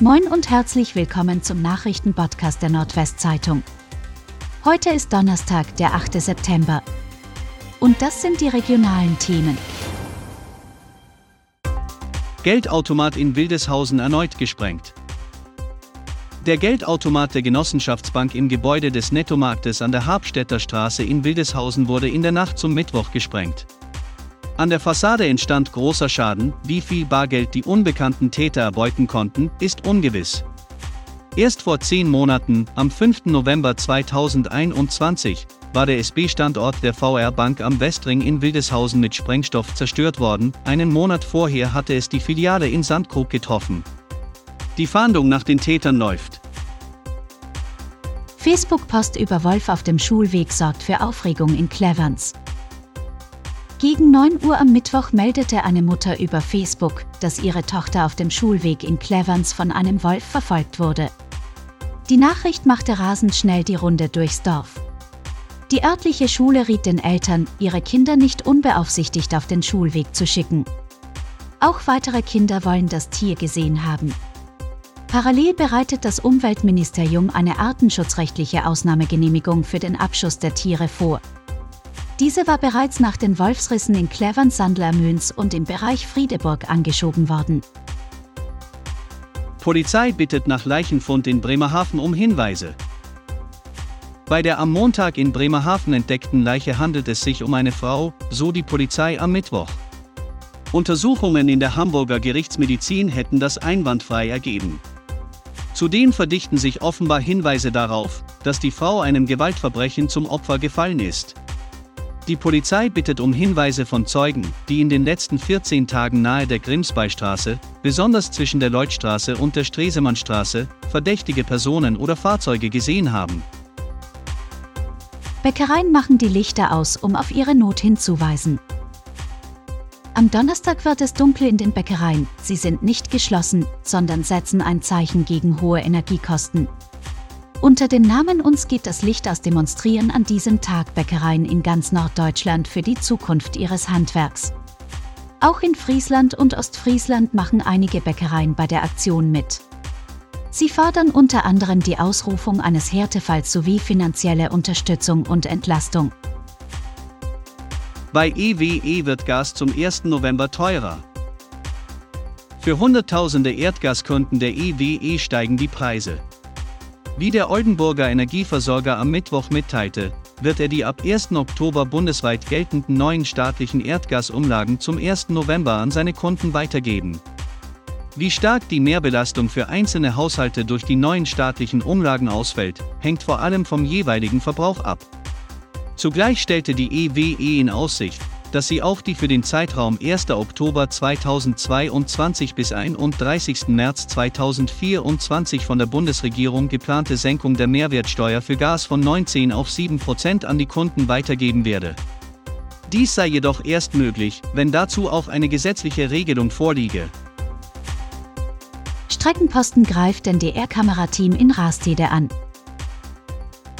Moin und herzlich willkommen zum Nachrichtenpodcast der Nordwestzeitung. Heute ist Donnerstag, der 8. September. Und das sind die regionalen Themen. Geldautomat in Wildeshausen erneut gesprengt. Der Geldautomat der Genossenschaftsbank im Gebäude des Nettomarktes an der Habstädter Straße in Wildeshausen wurde in der Nacht zum Mittwoch gesprengt. An der Fassade entstand großer Schaden, wie viel Bargeld die unbekannten Täter erbeuten konnten, ist ungewiss. Erst vor zehn Monaten, am 5. November 2021, war der SB-Standort der VR Bank am Westring in Wildeshausen mit Sprengstoff zerstört worden, einen Monat vorher hatte es die Filiale in Sandkrug getroffen. Die Fahndung nach den Tätern läuft. Facebook-Post über Wolf auf dem Schulweg sorgt für Aufregung in Cleverns. Gegen 9 Uhr am Mittwoch meldete eine Mutter über Facebook, dass ihre Tochter auf dem Schulweg in Cleverns von einem Wolf verfolgt wurde. Die Nachricht machte rasend schnell die Runde durchs Dorf. Die örtliche Schule riet den Eltern, ihre Kinder nicht unbeaufsichtigt auf den Schulweg zu schicken. Auch weitere Kinder wollen das Tier gesehen haben. Parallel bereitet das Umweltministerium eine artenschutzrechtliche Ausnahmegenehmigung für den Abschuss der Tiere vor. Diese war bereits nach den Wolfsrissen in Clevern-Sandler-Möns und im Bereich Friedeburg angeschoben worden. Polizei bittet nach Leichenfund in Bremerhaven um Hinweise. Bei der am Montag in Bremerhaven entdeckten Leiche handelt es sich um eine Frau, so die Polizei am Mittwoch. Untersuchungen in der Hamburger Gerichtsmedizin hätten das einwandfrei ergeben. Zudem verdichten sich offenbar Hinweise darauf, dass die Frau einem Gewaltverbrechen zum Opfer gefallen ist. Die Polizei bittet um Hinweise von Zeugen, die in den letzten 14 Tagen nahe der Grimsbeistraße, besonders zwischen der Leutstraße und der Stresemannstraße, verdächtige Personen oder Fahrzeuge gesehen haben. Bäckereien machen die Lichter aus, um auf ihre Not hinzuweisen. Am Donnerstag wird es dunkel in den Bäckereien. Sie sind nicht geschlossen, sondern setzen ein Zeichen gegen hohe Energiekosten. Unter dem Namen Uns geht das Licht aus demonstrieren an diesem Tag Bäckereien in ganz Norddeutschland für die Zukunft ihres Handwerks. Auch in Friesland und Ostfriesland machen einige Bäckereien bei der Aktion mit. Sie fordern unter anderem die Ausrufung eines Härtefalls sowie finanzielle Unterstützung und Entlastung. Bei EWE wird Gas zum 1. November teurer. Für Hunderttausende Erdgaskunden der EWE steigen die Preise. Wie der Oldenburger Energieversorger am Mittwoch mitteilte, wird er die ab 1. Oktober bundesweit geltenden neuen staatlichen Erdgasumlagen zum 1. November an seine Kunden weitergeben. Wie stark die Mehrbelastung für einzelne Haushalte durch die neuen staatlichen Umlagen ausfällt, hängt vor allem vom jeweiligen Verbrauch ab. Zugleich stellte die EWE in Aussicht, dass sie auch die für den Zeitraum 1. Oktober 2022 bis 31. März 2024 von der Bundesregierung geplante Senkung der Mehrwertsteuer für Gas von 19 auf 7 Prozent an die Kunden weitergeben werde. Dies sei jedoch erst möglich, wenn dazu auch eine gesetzliche Regelung vorliege. Streckenposten greift NDR-Kamerateam in Rastede an.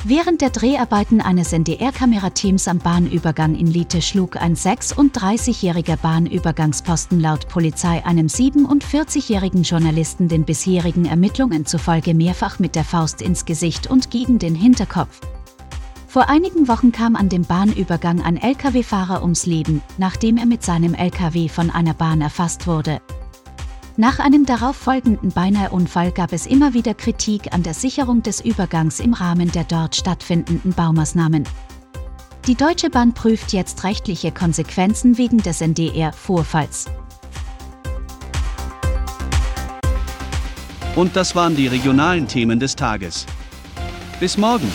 Während der Dreharbeiten eines NDR-Kamerateams am Bahnübergang in Liete schlug ein 36-jähriger Bahnübergangsposten laut Polizei einem 47-jährigen Journalisten den bisherigen Ermittlungen zufolge mehrfach mit der Faust ins Gesicht und gegen den Hinterkopf. Vor einigen Wochen kam an dem Bahnübergang ein Lkw-Fahrer ums Leben, nachdem er mit seinem Lkw von einer Bahn erfasst wurde. Nach einem darauf folgenden Beinahe-Unfall gab es immer wieder Kritik an der Sicherung des Übergangs im Rahmen der dort stattfindenden Baumaßnahmen. Die Deutsche Bahn prüft jetzt rechtliche Konsequenzen wegen des NDR-Vorfalls. Und das waren die regionalen Themen des Tages. Bis morgen!